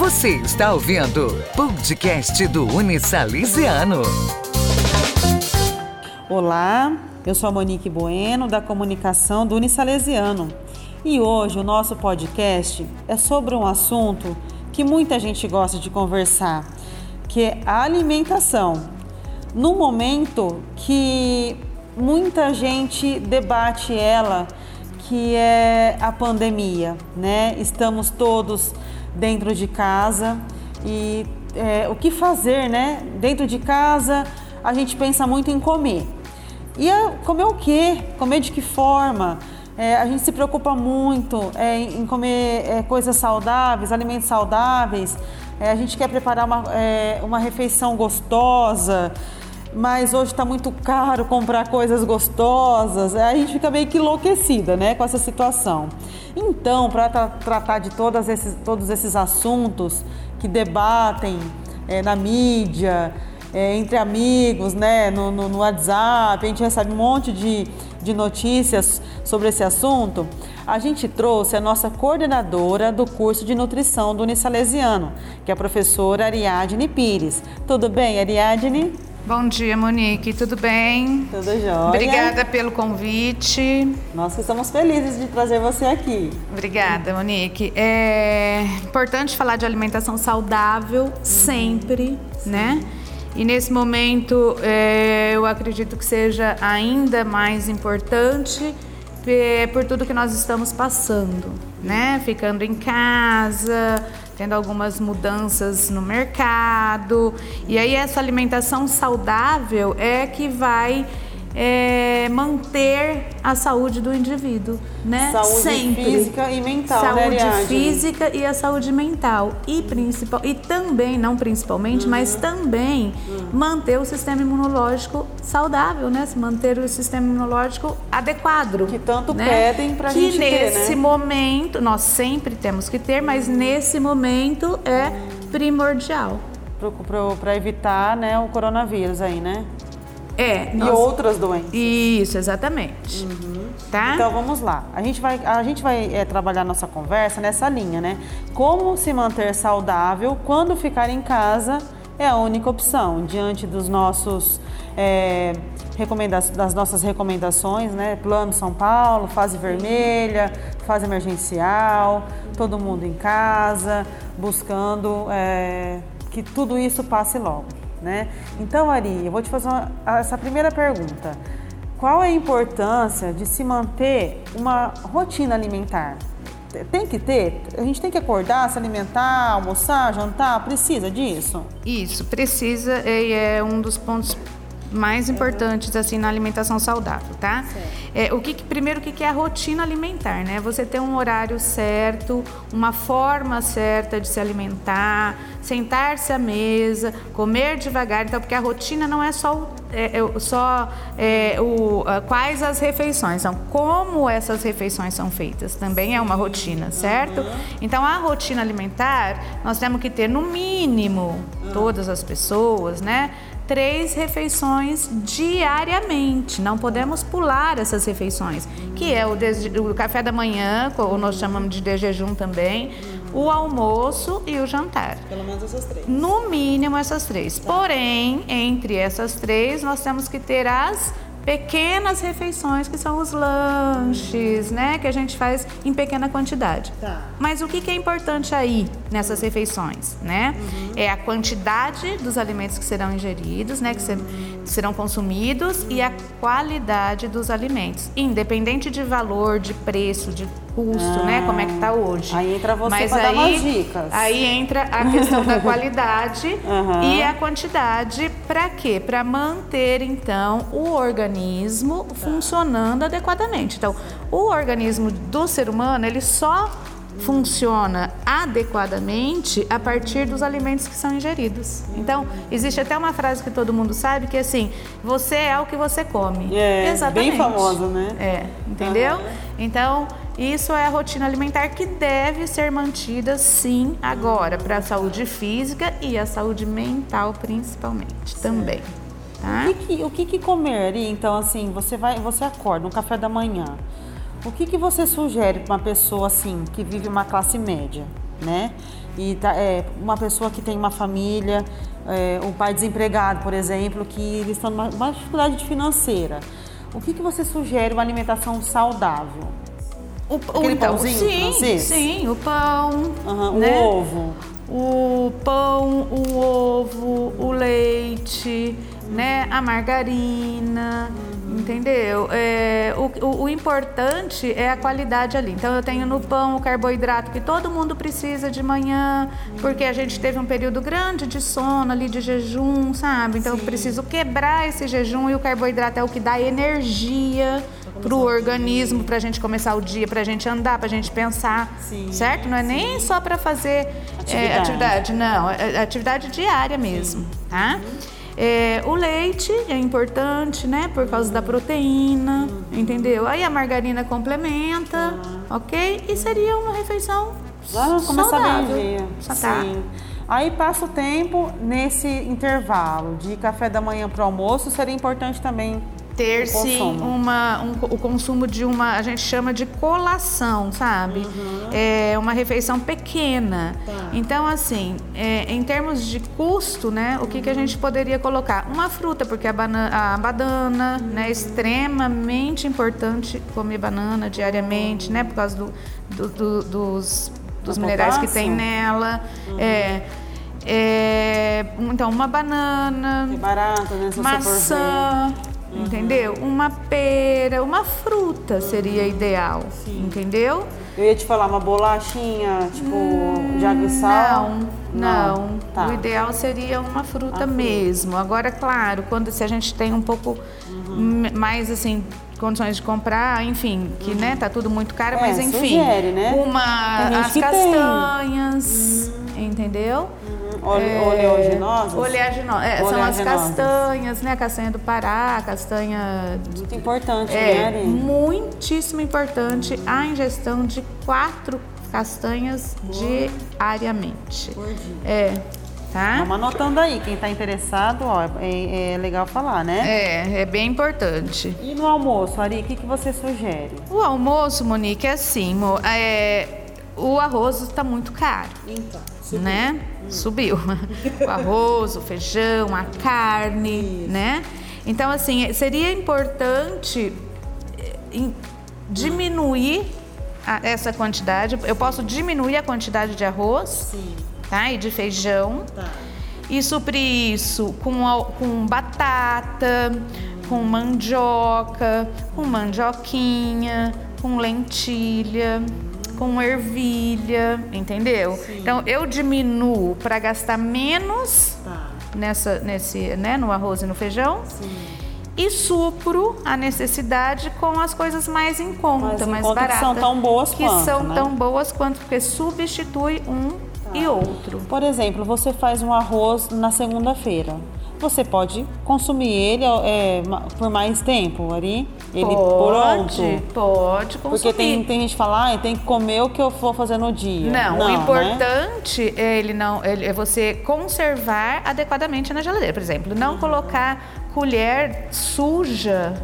Você está ouvindo podcast do Unisalesiano. Olá, eu sou a Monique Bueno, da comunicação do Unisalesiano. E hoje o nosso podcast é sobre um assunto que muita gente gosta de conversar, que é a alimentação. No momento que muita gente debate ela, que é a pandemia, né? Estamos todos dentro de casa e é, o que fazer, né? Dentro de casa a gente pensa muito em comer. E a, comer o quê? Comer de que forma? É, a gente se preocupa muito é, em comer é, coisas saudáveis, alimentos saudáveis. É, a gente quer preparar uma, é, uma refeição gostosa, mas hoje está muito caro comprar coisas gostosas. A gente fica meio que enlouquecida né, com essa situação. Então, para tra tratar de esses, todos esses assuntos que debatem é, na mídia, é, entre amigos, né, no, no, no, WhatsApp, a gente recebe um monte de, de notícias sobre esse assunto, a gente trouxe a nossa coordenadora do curso de nutrição do Unisalesiano, que é a professora Ariadne Pires. Tudo bem, Ariadne? Bom dia, Monique. Tudo bem? Tudo jóia. Obrigada pelo convite. Nós estamos felizes de trazer você aqui. Obrigada, Monique. É importante falar de alimentação saudável sempre, Sim. né? E nesse momento é, eu acredito que seja ainda mais importante é, por tudo que nós estamos passando, né? Ficando em casa, tendo algumas mudanças no mercado. E aí essa alimentação saudável é que vai é, manter a saúde do indivíduo, né? Saúde Sempre. física e mental, né, saúde né, física e a saúde mental e principal e também não principalmente, uhum. mas também uhum. manter o sistema imunológico saudável, né? Se manter o sistema imunológico adequado. Que tanto né? pedem para gente ter, né? Que nesse momento nós sempre temos que ter, mas nesse momento é primordial para evitar, né, o coronavírus aí, né? É. E outras doenças. Isso, exatamente. Uhum. Tá? Então vamos lá. A gente vai, a gente vai é, trabalhar nossa conversa nessa linha, né? Como se manter saudável quando ficar em casa é a única opção diante dos nossos é, das nossas recomendações, né? Plano São Paulo, fase vermelha, fase emergencial, todo mundo em casa, buscando é, que tudo isso passe logo. Né? Então, Ari, eu vou te fazer uma, essa primeira pergunta. Qual é a importância de se manter uma rotina alimentar? Tem que ter? A gente tem que acordar, se alimentar, almoçar, jantar? Precisa disso? Isso, precisa e é um dos pontos mais importantes assim na alimentação saudável, tá? É, o que, primeiro o que é a rotina alimentar, né? Você ter um horário certo, uma forma certa de se alimentar, sentar-se à mesa, comer devagar, então porque a rotina não é só é, é, só é, o, quais as refeições são, como essas refeições são feitas, também é uma rotina, certo? Então a rotina alimentar nós temos que ter no mínimo todas as pessoas, né? Três refeições diariamente. Não podemos pular essas refeições, que é o, o café da manhã, ou nós chamamos de de jejum também, o almoço e o jantar. Pelo menos essas três. No mínimo essas três. Tá. Porém, entre essas três, nós temos que ter as pequenas refeições que são os lanches, né, que a gente faz em pequena quantidade. Tá. Mas o que, que é importante aí nessas refeições, né? Uhum. É a quantidade dos alimentos que serão ingeridos, né, que ser, serão consumidos e a qualidade dos alimentos, independente de valor, de preço, de custo, ah, né? Como é que tá hoje. Aí entra você Mas aí, dar umas dicas. Aí entra a questão da qualidade uhum. e a quantidade para quê? Para manter então o organismo funcionando adequadamente. Então, o organismo do ser humano, ele só funciona adequadamente a partir dos alimentos que são ingeridos. Então, existe até uma frase que todo mundo sabe que é assim: você é o que você come. É, Exatamente. bem famoso, né? É, entendeu? Uhum. Então, isso é a rotina alimentar que deve ser mantida sim agora para a saúde física e a saúde mental principalmente certo. também. Tá? O, que, que, o que, que comer? Então, assim, você vai, você acorda no café da manhã. O que, que você sugere para uma pessoa assim que vive uma classe média, né? e tá, é, uma pessoa que tem uma família, é, um pai desempregado, por exemplo, que eles estão numa uma dificuldade financeira. O que, que você sugere uma alimentação saudável? O, Aquele então, pãozinho sim, francês? sim, o pão, Aham, né? O ovo. o pão, o ovo, o leite, né? A margarina, entendeu? É, o, o, o importante é a qualidade ali. Então eu tenho no pão o carboidrato que todo mundo precisa de manhã, porque a gente teve um período grande de sono ali, de jejum, sabe? Então eu preciso quebrar esse jejum e o carboidrato é o que dá energia para o organismo, para a gente começar o dia, para a gente andar, para a gente pensar, Sim, certo? Não é nem só para fazer é, Atividade. atividade, não, é é atividade diária mesmo, tá? É, o leite é importante, né? Por causa da proteína, entendeu? Aí a margarina complementa, ok? E seria uma refeição Vai começar saudável. bem dia. Tá. Sim. Aí passa o tempo nesse intervalo de café da manhã para o almoço, seria importante também ter o sim consumo. uma, um, o consumo de uma, a gente chama de colação, sabe? É uma refeição pequena. Então, assim, é, em termos de custo, né, o que, que a gente poderia colocar? Uma fruta, porque a, bana, a banana né, é extremamente importante comer banana diariamente, né? Por causa do, do- do- dos, dos Do minerais que potássio? tem nela. É, é, então, uma banana, É barato, né? Se maçã, entendeu? Uma pera, uma fruta seria ideal, entendeu? ver. Eu ia te falar uma bolachinha, tipo, de água e sal. Não, não. Tá. O ideal seria uma fruta mesmo. Agora, claro, quando se a gente tem um pouco Uhum. mais assim condições de comprar, enfim, que né, tá tudo muito caro, É, mas enfim, sugere, né? uma as castanhas, entendeu? Ole, É, oleaginosas? Oleagino- é, são as Oleaginosas. castanhas, né? A castanha do Pará, a castanha Muito importante, né, é Ari? muitíssimo importante a ingestão de quatro castanhas diariamente. Por dia. É, tá? Vamos anotando aí, quem tá interessado, ó, é, é legal falar, né? É, é bem importante. E no almoço, Ari, o que, que você sugere? O almoço, Monique, é assim, é, o arroz está muito caro. Então, né? Subiu. o arroz, o feijão, a carne, né? Então, assim, seria importante eh, diminuir a- essa quantidade. Eu posso diminuir a quantidade de arroz, Sim, tá? E de feijão. tá. E suprir isso com, com batata, com mandioca, com mandioquinha, com lentilha, com ervilha, entendeu? Então eu diminuo para gastar menos Tá. nessa, nesse, né, no arroz e no feijão. E supro a necessidade com as coisas mais em conta, Mais mais conta, que baratas. são tão boas que quanto, são né? tão boas quanto, porque substitui um e outro. Por exemplo, você faz um arroz na segunda-feira. Você pode consumir ele é, por mais tempo, Ari? Ele pode, pronto? pode consumir. Porque tem, tem gente que fala, ah, tem que comer o que eu vou fazer no dia. Não, o né? importante é ele não ele- é você conservar adequadamente na geladeira. Por exemplo, não colocar colher suja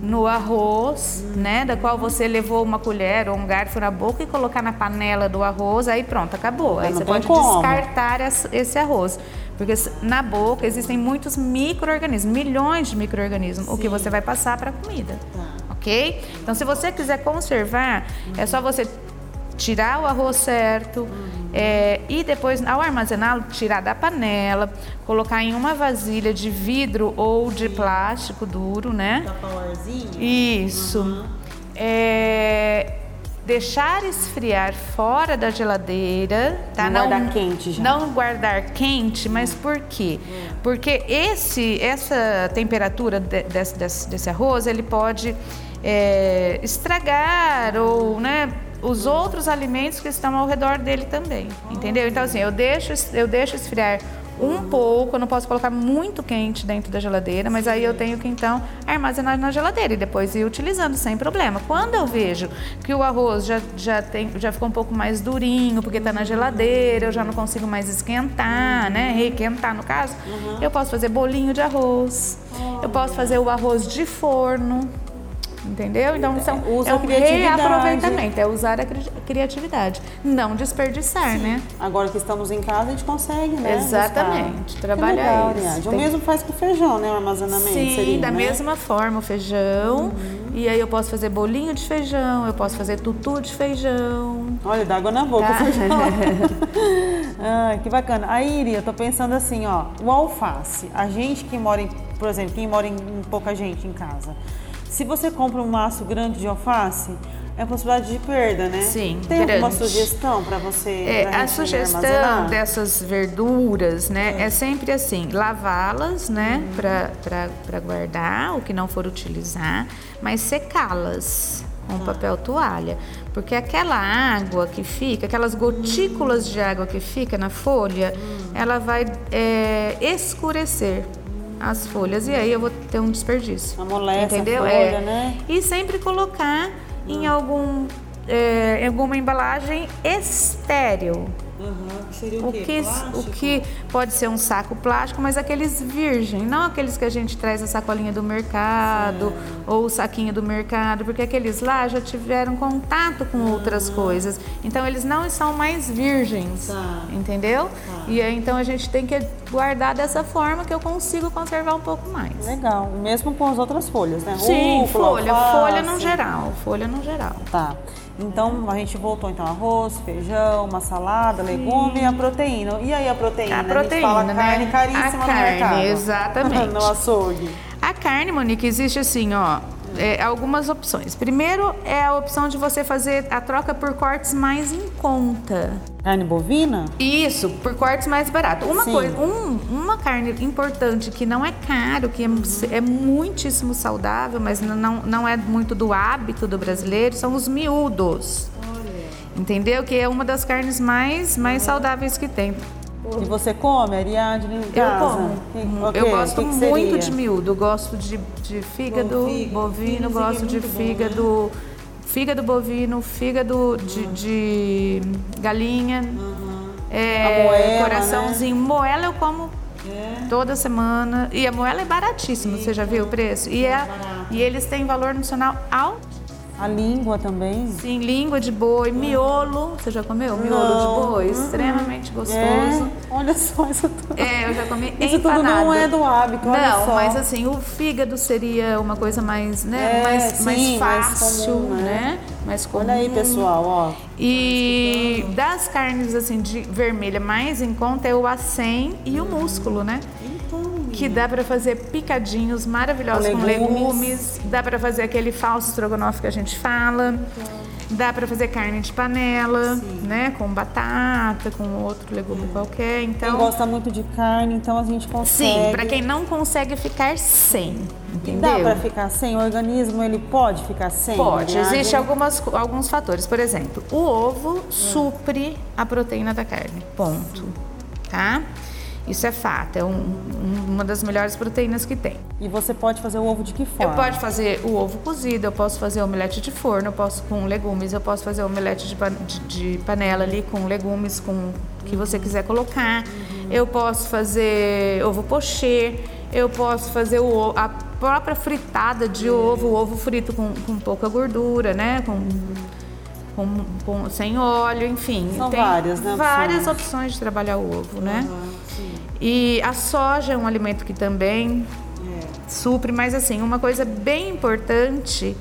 no arroz, né, da qual você levou uma colher ou um garfo na boca e colocar na panela do arroz, aí pronto, acabou. Aí não você pode como. descartar esse arroz. Porque na boca existem muitos micro-organismos, milhões de micro-organismos, o que você vai passar para a comida. Ok? Então, se você quiser conservar, é só você tirar o arroz certo é, e depois, ao armazená-lo, tirar da panela, colocar em uma vasilha de vidro ou de plástico duro, né? Isso. É, deixar esfriar fora da geladeira, tá? Não guardar quente já. Não guardar quente, mas por quê? Porque esse, essa temperatura de- desse, desse, desse arroz, ele pode é, estragar ou, né? Os outros alimentos que estão ao redor dele também, entendeu? Então assim, eu deixo, eu deixo esfriar um pouco, eu não posso colocar muito quente dentro da geladeira, mas aí eu tenho que então armazenar na geladeira e depois ir utilizando sem problema. Quando eu vejo que o arroz já, já, tem, já ficou um pouco mais durinho, porque está na geladeira, eu já não consigo mais esquentar, né? Requentar no caso, eu posso fazer bolinho de arroz, eu posso fazer o arroz de forno. Entendeu? Então são, Usa é a um criatividade. reaproveitamento, é usar a cri- criatividade. Não desperdiçar, né? Agora que estamos em casa, a gente consegue, né? Exatamente, buscar. trabalhar legal, isso. Ariadne. O Tem- mesmo faz com o feijão, né? O armazenamento Sim, seria, da né? mesma forma, o feijão. E aí eu posso fazer bolinho de feijão, eu posso fazer tutu de feijão. Olha, dá água na boca Tá. o feijão. Ai, que bacana. Aí, Iri, eu tô pensando assim, ó, o alface. A gente que mora em, por exemplo, quem mora em, em pouca gente em casa. Se você compra um maço grande de alface, é a possibilidade de perda, né? Sim, Tem alguma grande. sugestão para você? É, pra a sugestão armazenar? dessas verduras, né, é, sempre assim, lavá-las, né, Uhum. para guardar o que não for utilizar, mas secá-las com Tá. papel toalha, porque aquela água que fica, aquelas gotículas de água que fica na folha, Hum. ela vai é, escurecer as folhas e aí eu vou ter um desperdício. Amolece a entendeu? folha, é. né? E sempre colocar em algum é, alguma embalagem estéril. Uhum, O que, o que pode ser um saco plástico, mas aqueles virgem, não aqueles que a gente traz a sacolinha do mercado ou o saquinho do mercado, porque aqueles lá já tiveram contato com outras coisas. Então eles não são mais virgens, Tá. entendeu? E aí então a gente tem que guardar dessa forma que eu consigo conservar um pouco mais. Legal. Mesmo com as outras folhas, né? Sim, Rúcula, folha, alface. folha no geral, folha no geral. Tá. Então a gente voltou então arroz, feijão, uma salada, legume e a proteína. E aí a proteína? A proteína, gente fala né? carne caríssima A no carne, mercado. exatamente. no açougue. A carne, Monique, existe assim, ó, é, algumas opções. Primeiro é a opção de você fazer a troca por cortes mais em conta. Carne bovina? Isso, por cortes mais barato. Uma Sim. coisa, um- uma carne importante que não é caro, que é, é muitíssimo saudável, mas não, não é muito do hábito do brasileiro, são os miúdos. Entendeu? Que é uma das carnes mais, mais saudáveis que tem. E você come, Ariadne, em Eu casa? como. Que- Uhum. o quê? Eu gosto Que que muito seria? de miúdo. Eu gosto de, de fígado, fígado. bovino, Fígado gosto é de muito bom, fígado. Fígado bovino, fígado de, de galinha, é, A moela, né? coraçãozinho. Moela eu como toda semana. E a moela é baratíssima, você já viu o preço? E, é, e eles têm valor nutricional alto. A língua também? Sim, língua de boi, miolo. Você já comeu? Miolo Não. de boi, extremamente gostoso. É? Olha só isso tudo. É, eu já comi Isso tudo não é do hábito, olha Não, só. mas assim, o fígado seria uma coisa mais, né, É, mais, sim, mais mais fácil, comum, né? né? Mais comum. Olha aí, pessoal, ó. E das carnes assim de vermelha mais em conta é o acém e o músculo, né? Que dá pra fazer picadinhos maravilhosos Com com legumes. legumes, dá pra fazer aquele falso estrogonofe que a gente fala. Dá pra fazer carne de panela, né, com batata, com outro legume qualquer. Então, Quem gosta muito de carne, então a gente consegue. Sim, pra quem não consegue ficar sem, entendeu? Dá pra ficar sem? O organismo, ele pode ficar sem? Pode, existem algumas, alguns fatores. Por exemplo, o ovo supre a proteína da carne. Ponto. Tá? Isso é fato, é um- um- uma das melhores proteínas que tem. E você pode fazer o ovo de que forma? Eu posso fazer o ovo cozido, eu posso fazer omelete de forno, eu posso com legumes, eu posso fazer omelete de, pan- de- de panela ali com legumes, com o que você quiser colocar. Eu posso fazer ovo pochê, eu posso fazer o, a própria fritada de ovo, o ovo frito com, com pouca gordura, né? Com, com, com- sem óleo, enfim. São várias, né, Várias opções. opções de trabalhar o ovo, né? E a soja é um alimento que também supre, mas assim, uma coisa bem importante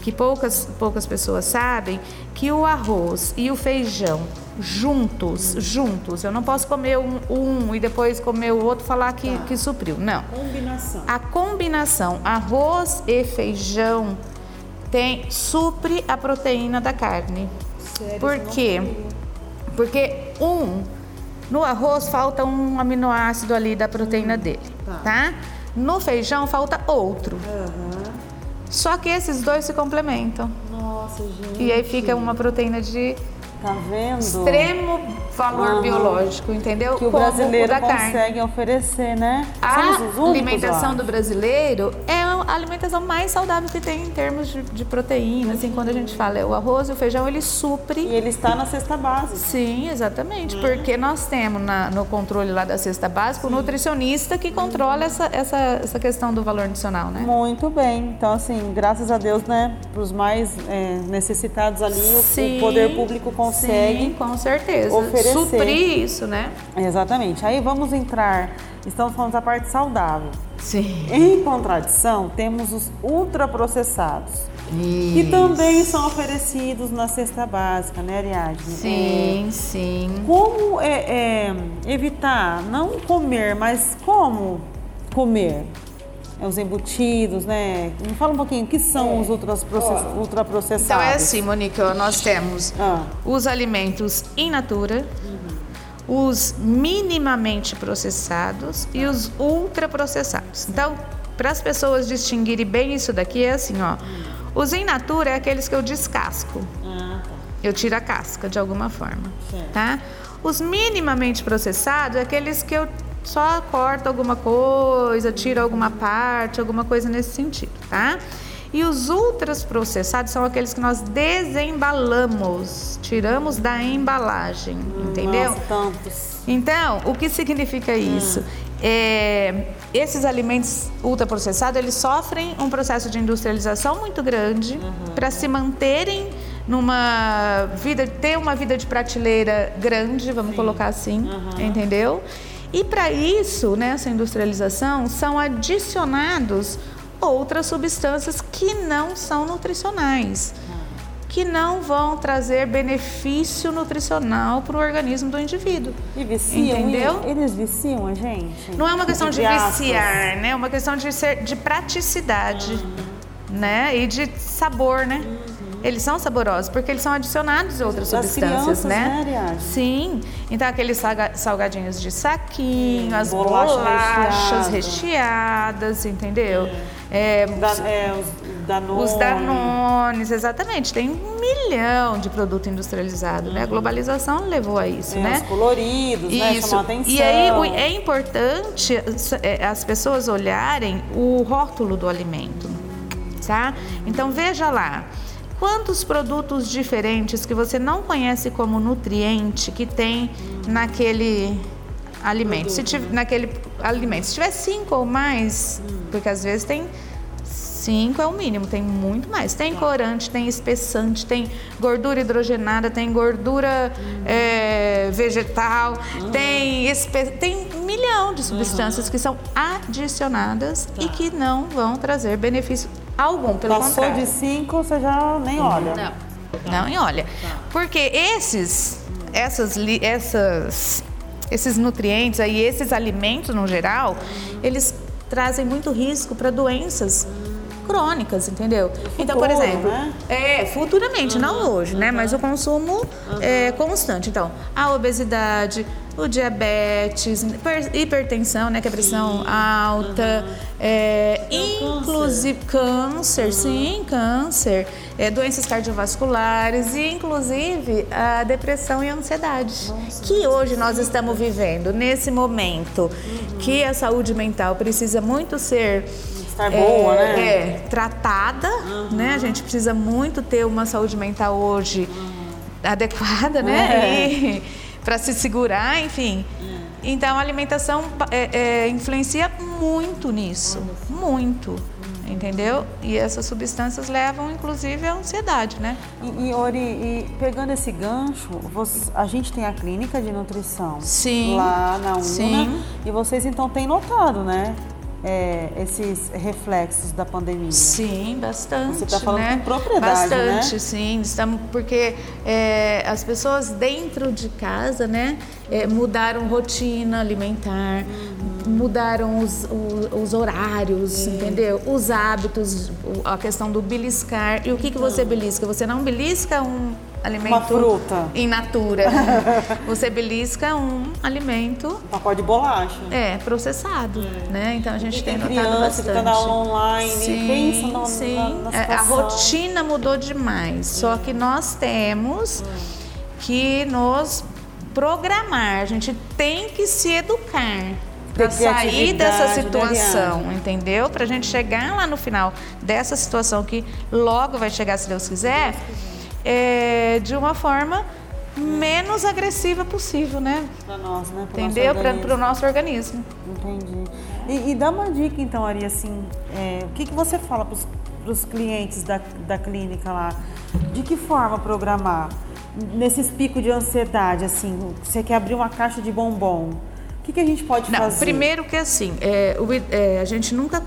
que poucas, poucas pessoas sabem, que o arroz e o feijão juntos, juntos, eu não posso comer um, um e depois comer o outro falar que, que supriu, não. Combinação. A combinação arroz e feijão tem supre a proteína da carne. Por quê? Porque um no arroz falta um aminoácido ali da proteína dele, tá? No feijão falta outro. Só que esses dois se complementam. Nossa, gente. E aí fica uma proteína de Tá vendo? extremo valor Uhum. biológico, entendeu? Que o Como brasileiro da carne. consegue oferecer, né? A alimentação do brasileiro é a alimentação mais saudável que tem em termos de, de proteína. Assim, quando a gente fala é o arroz e o feijão, ele supre. E ele está na cesta básica. Sim, exatamente. Uhum. Porque nós temos na- no controle lá da cesta básica o nutricionista que controla essa, essa, essa questão do valor nutricional, né? Muito bem. Então, assim, graças a Deus, né, para os mais é, necessitados ali, o- Sim, o poder público consegue. Sim, com certeza. oferecer. Suprir isso, né? Exatamente. Aí vamos entrar, estamos falando da parte saudável. Sim. Em contradição, temos os ultraprocessados, que também são oferecidos na cesta básica, né, Ariadne? Sim, sim. É, como é, é, evitar não comer, mas como comer? É, os embutidos, né? Me fala um pouquinho, o que são os ultraprocess- ultraprocessados? Então é assim, Monique, ó, nós temos Ah. os alimentos in natura, os minimamente processados e os ultraprocessados. Então, para as pessoas distinguirem bem isso daqui, é assim, ó. Os in natura é aqueles que eu descasco. Ah, tá. Eu tiro a casca de alguma forma, tá? Os minimamente processados é aqueles que eu só corto alguma coisa, tiro alguma parte, alguma coisa nesse sentido, tá? E os ultras processados são aqueles que nós desembalamos, tiramos da embalagem, entendeu? Nossa, tantos. Então, o que significa isso? É, esses alimentos ultraprocessados, eles sofrem um processo de industrialização muito grande para se manterem numa vida, ter uma vida de prateleira grande, vamos colocar assim, entendeu? E para isso, nessa industrialização, são adicionados outras substâncias que não são nutricionais que não vão trazer benefício nutricional para o organismo do indivíduo. E viciam? Entendeu? Eles viciam a gente? Não é uma questão de aspas. viciar, né? É uma questão de ser de praticidade, né? E de sabor, né? Eles são saborosos porque eles são adicionados a outras Das substâncias, crianças, né? né? Sim. Então aqueles salga- salgadinhos de saquinho, as Bolacha bolachas recheada. recheadas, entendeu? É, Da, é, os Danone. os Danones, exatamente. Tem um milhão de produto industrializado, né? A globalização levou a isso, É, né? Os coloridos, né? Isso. A atenção. E aí é importante é, as pessoas olharem o rótulo do alimento, tá? Então veja lá. Quantos produtos diferentes que você não conhece como nutriente que tem naquele alimento? Se tiver, naquele alimento, se tiver cinco ou mais, porque às vezes tem Cinco é o mínimo, tem muito mais. Tem corante, tem espessante, tem gordura hidrogenada, tem gordura é, vegetal, tem, espe... tem um milhão de substâncias que são adicionadas e que não vão trazer benefício algum, pelo Passou contrário. de cinco, você já nem olha. Não. Não, e olha, porque esses, essas, essas, esses nutrientes aí, esses alimentos no geral, eles trazem muito risco para doenças crônicas, entendeu? Então, por futuro, exemplo, né? é futuramente, não hoje, né? Mas o consumo é constante. Então, a obesidade, o diabetes, hiper- hipertensão, né? Que é a pressão alta, é, inclusive câncer, sim, câncer, é, doenças cardiovasculares e inclusive a depressão e a ansiedade. Que hoje nós estamos vivendo nesse momento que a saúde mental precisa muito ser Estar boa, é, né? é, tratada, né? A gente precisa muito ter uma saúde mental hoje adequada, né? É. Para se segurar, enfim. Então a alimentação é, é, influencia muito nisso, muito, entendeu? E essas substâncias levam, inclusive, à ansiedade, né? E, e, Ori, e pegando esse gancho, você- a gente tem a clínica de nutrição Sim. lá na UNA. Sim. E vocês então têm notado, né? é, esses reflexos da pandemia. Sim, bastante. Você tá falando né? com propriedade, Bastante, né? sim. Estamos, porque é, as pessoas dentro de casa, né, é, mudaram rotina alimentar, mudaram os, o- os horários, entendeu? Os hábitos, a questão do beliscar. E o que, que você belisca? Você não belisca um alimento Uma fruta. in natura. você belisca um alimento Um pacote de bolacha. é, processado, né? Então a gente E tem, tem notado criança bastante. que tá na aula online, sim, pensa na- sim. na- na É, a situação. rotina mudou demais. Só que nós temos que nos programar, a gente tem que se educar para sair dessa situação, entendeu? Para a gente chegar lá no final dessa situação que logo vai chegar, se Deus quiser, é, de uma forma menos agressiva possível, né? Para nós, né? Pro entendeu? Para o nosso organismo. Entendi. E, e, dá uma dica, então, Ari, assim, é, o que, que você fala para os clientes da, da clínica lá? De que forma programar? Nesses picos de ansiedade, assim, você quer abrir uma caixa de bombom, o que, que a gente pode Não, fazer? Primeiro que assim, é, o, é, a gente nunca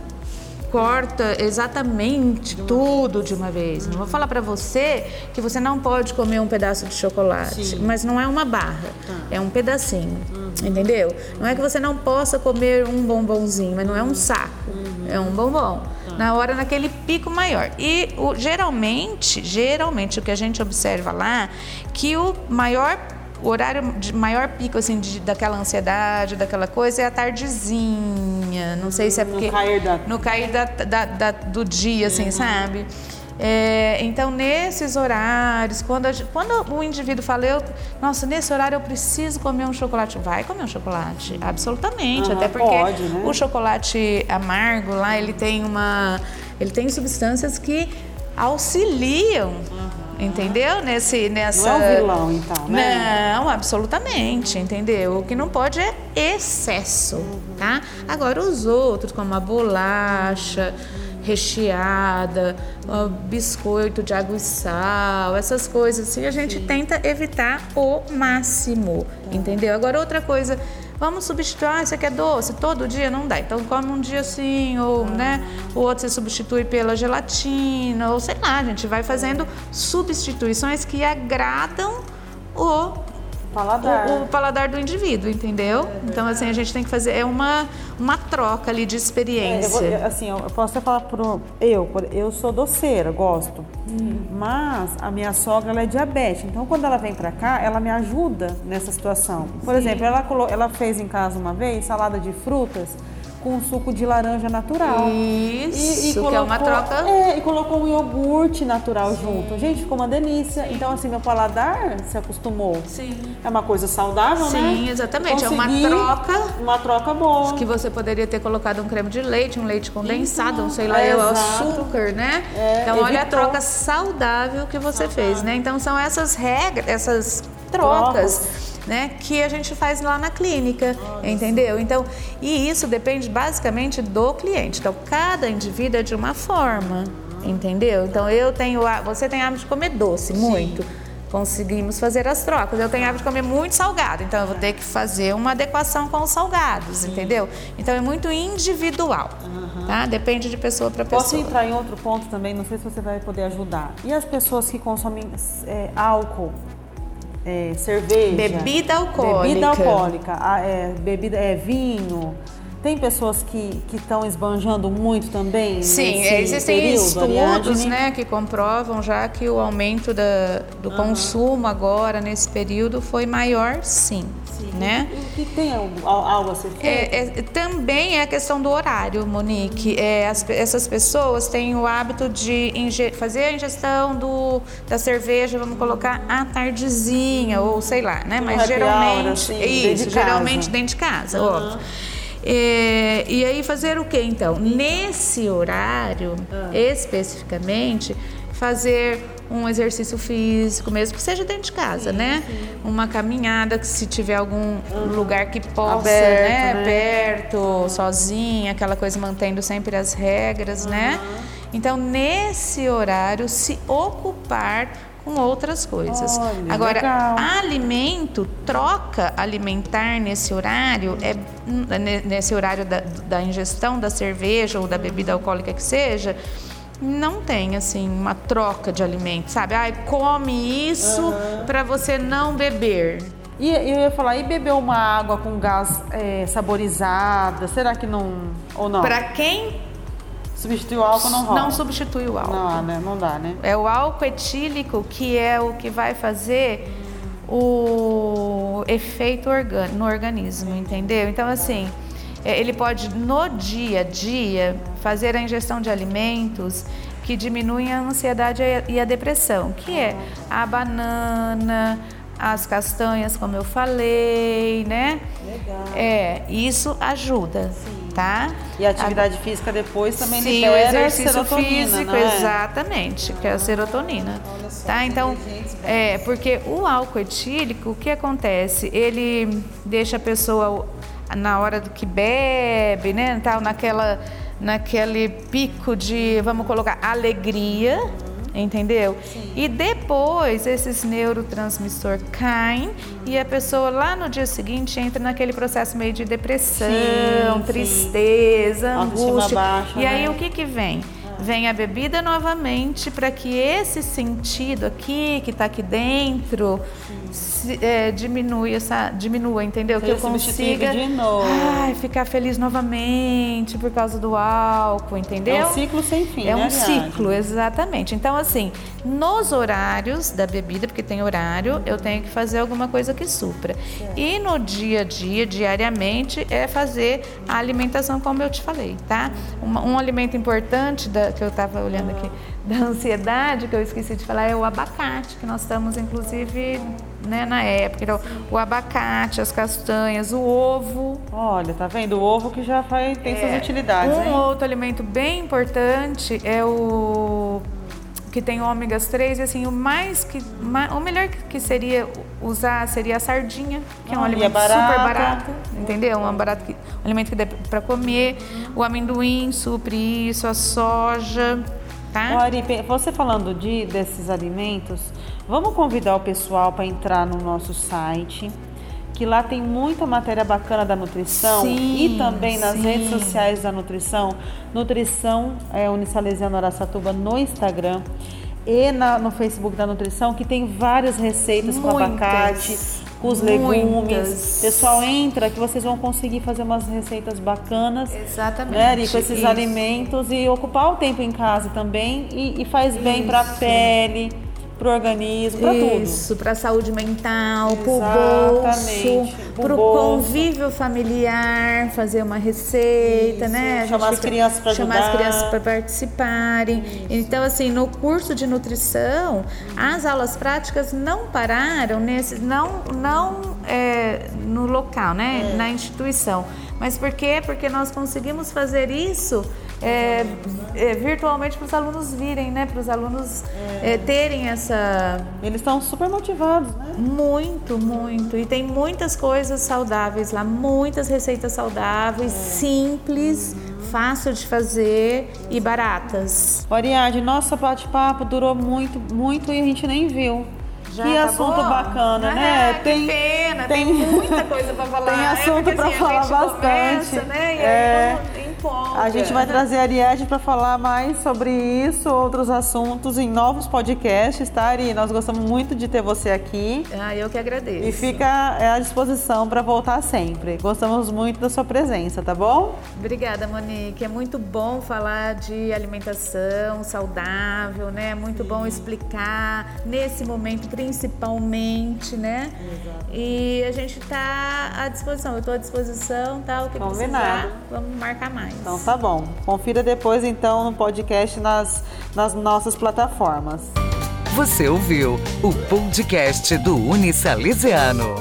corta exatamente tudo de uma vez. Não vou falar para você que você não pode comer um pedaço de chocolate, Sim. mas não é uma barra, tá. é um pedacinho, uhum. entendeu? Não é que você não possa comer um bombonzinho, mas não é um saco, uhum. é um bombom. Tá. Na hora naquele pico maior. E o, geralmente, geralmente o que a gente observa lá, que o maior o horário de maior pico, assim, de, daquela ansiedade, daquela coisa, é a tardezinha. Não sei se é porque. No cair, da... No cair da, da, da do dia, assim, uhum. sabe? É, então, nesses horários, quando, a, quando o indivíduo fala, eu, nossa, nesse horário eu preciso comer um chocolate, vai comer um chocolate, absolutamente. Uhum, até porque pode, né? o chocolate amargo lá, ele tem uma. Ele tem substâncias que auxiliam. Uhum entendeu? Nesse, nessa... Não é um vilão, então, né? Não, absolutamente, entendeu? O que não pode é excesso, tá? Agora, os outros, como a bolacha recheada, biscoito de água e sal, essas coisas assim, a gente Sim. tenta evitar o máximo, entendeu? Agora, outra coisa Vamos substituir, ah, isso aqui é doce, todo dia não dá. Então come um dia sim, ou né, o outro você substitui pela gelatina, ou sei lá, a gente vai fazendo substituições que agradam o paladar. O, o, paladar do indivíduo, entendeu? É então, assim, a gente tem que fazer é uma, uma troca ali de experiência. É, eu vou, assim, eu posso falar por eu, eu sou doceira, gosto. Hum. Mas a minha sogra ela é diabética, então quando ela vem para cá, ela me ajuda nessa situação. Por Sim. exemplo, ela, ela fez em casa uma vez salada de frutas com suco de laranja natural. Isso, e, e colocou, que é uma troca. É, e colocou um iogurte natural Sim. junto. Gente, ficou uma delícia. Então, assim, meu paladar se acostumou. Sim. É uma coisa saudável, Sim, né? Sim, exatamente. Consegui é uma troca. Uma troca boa. Que você poderia ter colocado um creme de leite, um leite condensado, um sei lá, é, o açúcar, né? É, então, evitou. olha a troca saudável que você fez, né? Então, são essas regras, essas trocas. trocas né, que a gente faz lá na clínica, Olha entendeu? Então, e isso depende basicamente do cliente. Então, cada indivíduo é de uma forma, entendeu? Então, eu tenho, você tem hábito de comer doce, muito. Sim. Conseguimos fazer as trocas. Eu tenho hábito de comer muito salgado, então eu vou ter que fazer uma adequação com os salgados, Sim. entendeu? Então é muito individual, uhum. tá? Depende de pessoa para pessoa. Posso entrar em outro ponto também? Não sei se você vai poder ajudar. E as pessoas que consomem é, álcool? É, cerveja. Bebida alcoólica. Bebida alcoólica, é, bebida, é, vinho. Tem pessoas que estão esbanjando muito também? Sim, existem período, estudos né, que comprovam já que o aumento da, do uhum. consumo agora, nesse período, foi maior, sim. sim. Né? E, e tem algo a ser feito? É, é, também é a questão do horário, Monique. É, as, essas pessoas têm o hábito de fazer a ingestão do, da cerveja, vamos colocar à tardezinha, ou sei lá, né? Mas geralmente. Hora, assim, isso, dentro geralmente dentro de casa, uhum. óbvio. É, e aí fazer o que então? Nesse horário, ah. especificamente, fazer um exercício físico, mesmo que seja dentro de casa, sim, né? Sim. Uma caminhada, que se tiver algum lugar que possa, Aberto, né? né? Perto, sozinha, aquela coisa mantendo sempre as regras, né? Então, nesse horário, se ocupar com outras coisas. Olha, Agora, legal. alimento, troca alimentar nesse horário, é nesse horário da, da ingestão da cerveja ou da bebida alcoólica que seja, não tem assim uma troca de alimentos, sabe? Ai, come isso uhum. para você não beber. E eu ia falar, e beber uma água com gás é, saborizada, será que não ou não? Para quem Substitui o álcool não rola? Não substitui o álcool. Não, né? Não dá, né? É o álcool etílico que é o que vai fazer o efeito no organismo, entendeu? Então, assim, é, ele pode, no dia a dia, fazer a ingestão de alimentos que diminuem a ansiedade e a depressão, que é a banana, as castanhas, como eu falei, né? Legal. É, isso ajuda, tá? E a atividade física depois também Sim, libera o exercício serotonina, físico, é? exatamente, que é a serotonina. Tá? Então, é, porque o álcool etílico, o que acontece? Ele deixa a pessoa na hora do que bebe, né, tal, naquela naquele pico de, vamos colocar, alegria, entendeu? E depois esses neurotransmissores caem e a pessoa lá no dia seguinte entra naquele processo meio de depressão, Sim, sim. tristeza, Autoestima angústia. baixa, e aí né? o que que vem? Vem a bebida novamente para que esse sentido aqui, que está aqui dentro, se, é, diminua, essa, diminua, entendeu? que eu consiga de novo. ai, ficar feliz novamente por causa do álcool, entendeu? É um ciclo sem fim, É né, um Ariadne? ciclo, exatamente. Então, assim, nos horários da bebida, porque tem horário, eu tenho que fazer alguma coisa que supra. E no dia a dia, diariamente, é fazer a alimentação, como eu te falei, tá? Uma- um alimento importante da- que eu estava olhando aqui, da ansiedade, que eu esqueci de falar, é o abacate, que nós estamos, inclusive, né, na época. Então, o abacate, as castanhas, o ovo, Olha, tá vendo? O ovo que já faz, tem suas utilidades, um hein? outro alimento bem importante é o que tem ômegas 3, e assim, o mais que o melhor que seria usar seria a sardinha, que é um Ah, é alimento barata. super barato, entendeu? Um, barato que, um alimento que dá para comer. O amendoim supre isso, a soja, tá? Ari, você falando de, desses alimentos, vamos convidar o pessoal para entrar no nosso site, que lá tem muita matéria bacana da nutrição Sim, e também nas sim. redes sociais da nutrição, Nutrição é, Unisalesiano Araçatuba no Instagram e na- no Facebook da nutrição, que tem várias receitas com Muitas, abacate, os muitas. legumes. Pessoal, entra que vocês vão conseguir fazer umas receitas bacanas Exatamente. né, Ari, com esses Isso. alimentos e ocupar o tempo em casa também e, e faz bem para a pele, para o organismo, para tudo. Isso, para a saúde mental, para o bolso, pro para o convívio familiar, fazer uma receita, Isso, né? Chamar as crianças pra Chamar ajudar. as crianças para participarem. Então, assim, no curso de nutrição, as aulas práticas não pararam nesse, não, não é, no local, né? É. Na instituição. Mas por quê? Porque nós conseguimos fazer isso é, é, virtualmente para os alunos virem, né? Para os alunos é, terem essa Eles estão super motivados, né? muito, muito. E tem muitas coisas saudáveis lá, muitas receitas saudáveis, simples, fácil de fazer e baratas. Ariadne, nosso bate-papo durou muito, muito e a gente nem viu. Já que acabou? assunto bacana, Ah, né? que pena, tem, muita coisa para falar. Tem É assunto para assim, falar a gente bastante. Começa, né? É. empolga. A gente vai trazer a Ariadne para falar mais sobre isso, outros assuntos em novos podcasts, tá, Ari? Nós gostamos muito de ter você aqui. Ah, eu que agradeço. E fica é, à disposição para voltar sempre. Gostamos muito da sua presença, tá bom? Obrigada, Monique. É muito bom falar de alimentação saudável, né? É muito bom explicar nesse momento, principalmente, né? E a gente está à disposição. Eu estou à disposição, tá? O que Combinado. precisar, vamos marcar mais. Então tá bom. Confira depois então no podcast nas, nas nossas plataformas. Você ouviu o podcast do Unisalesiano.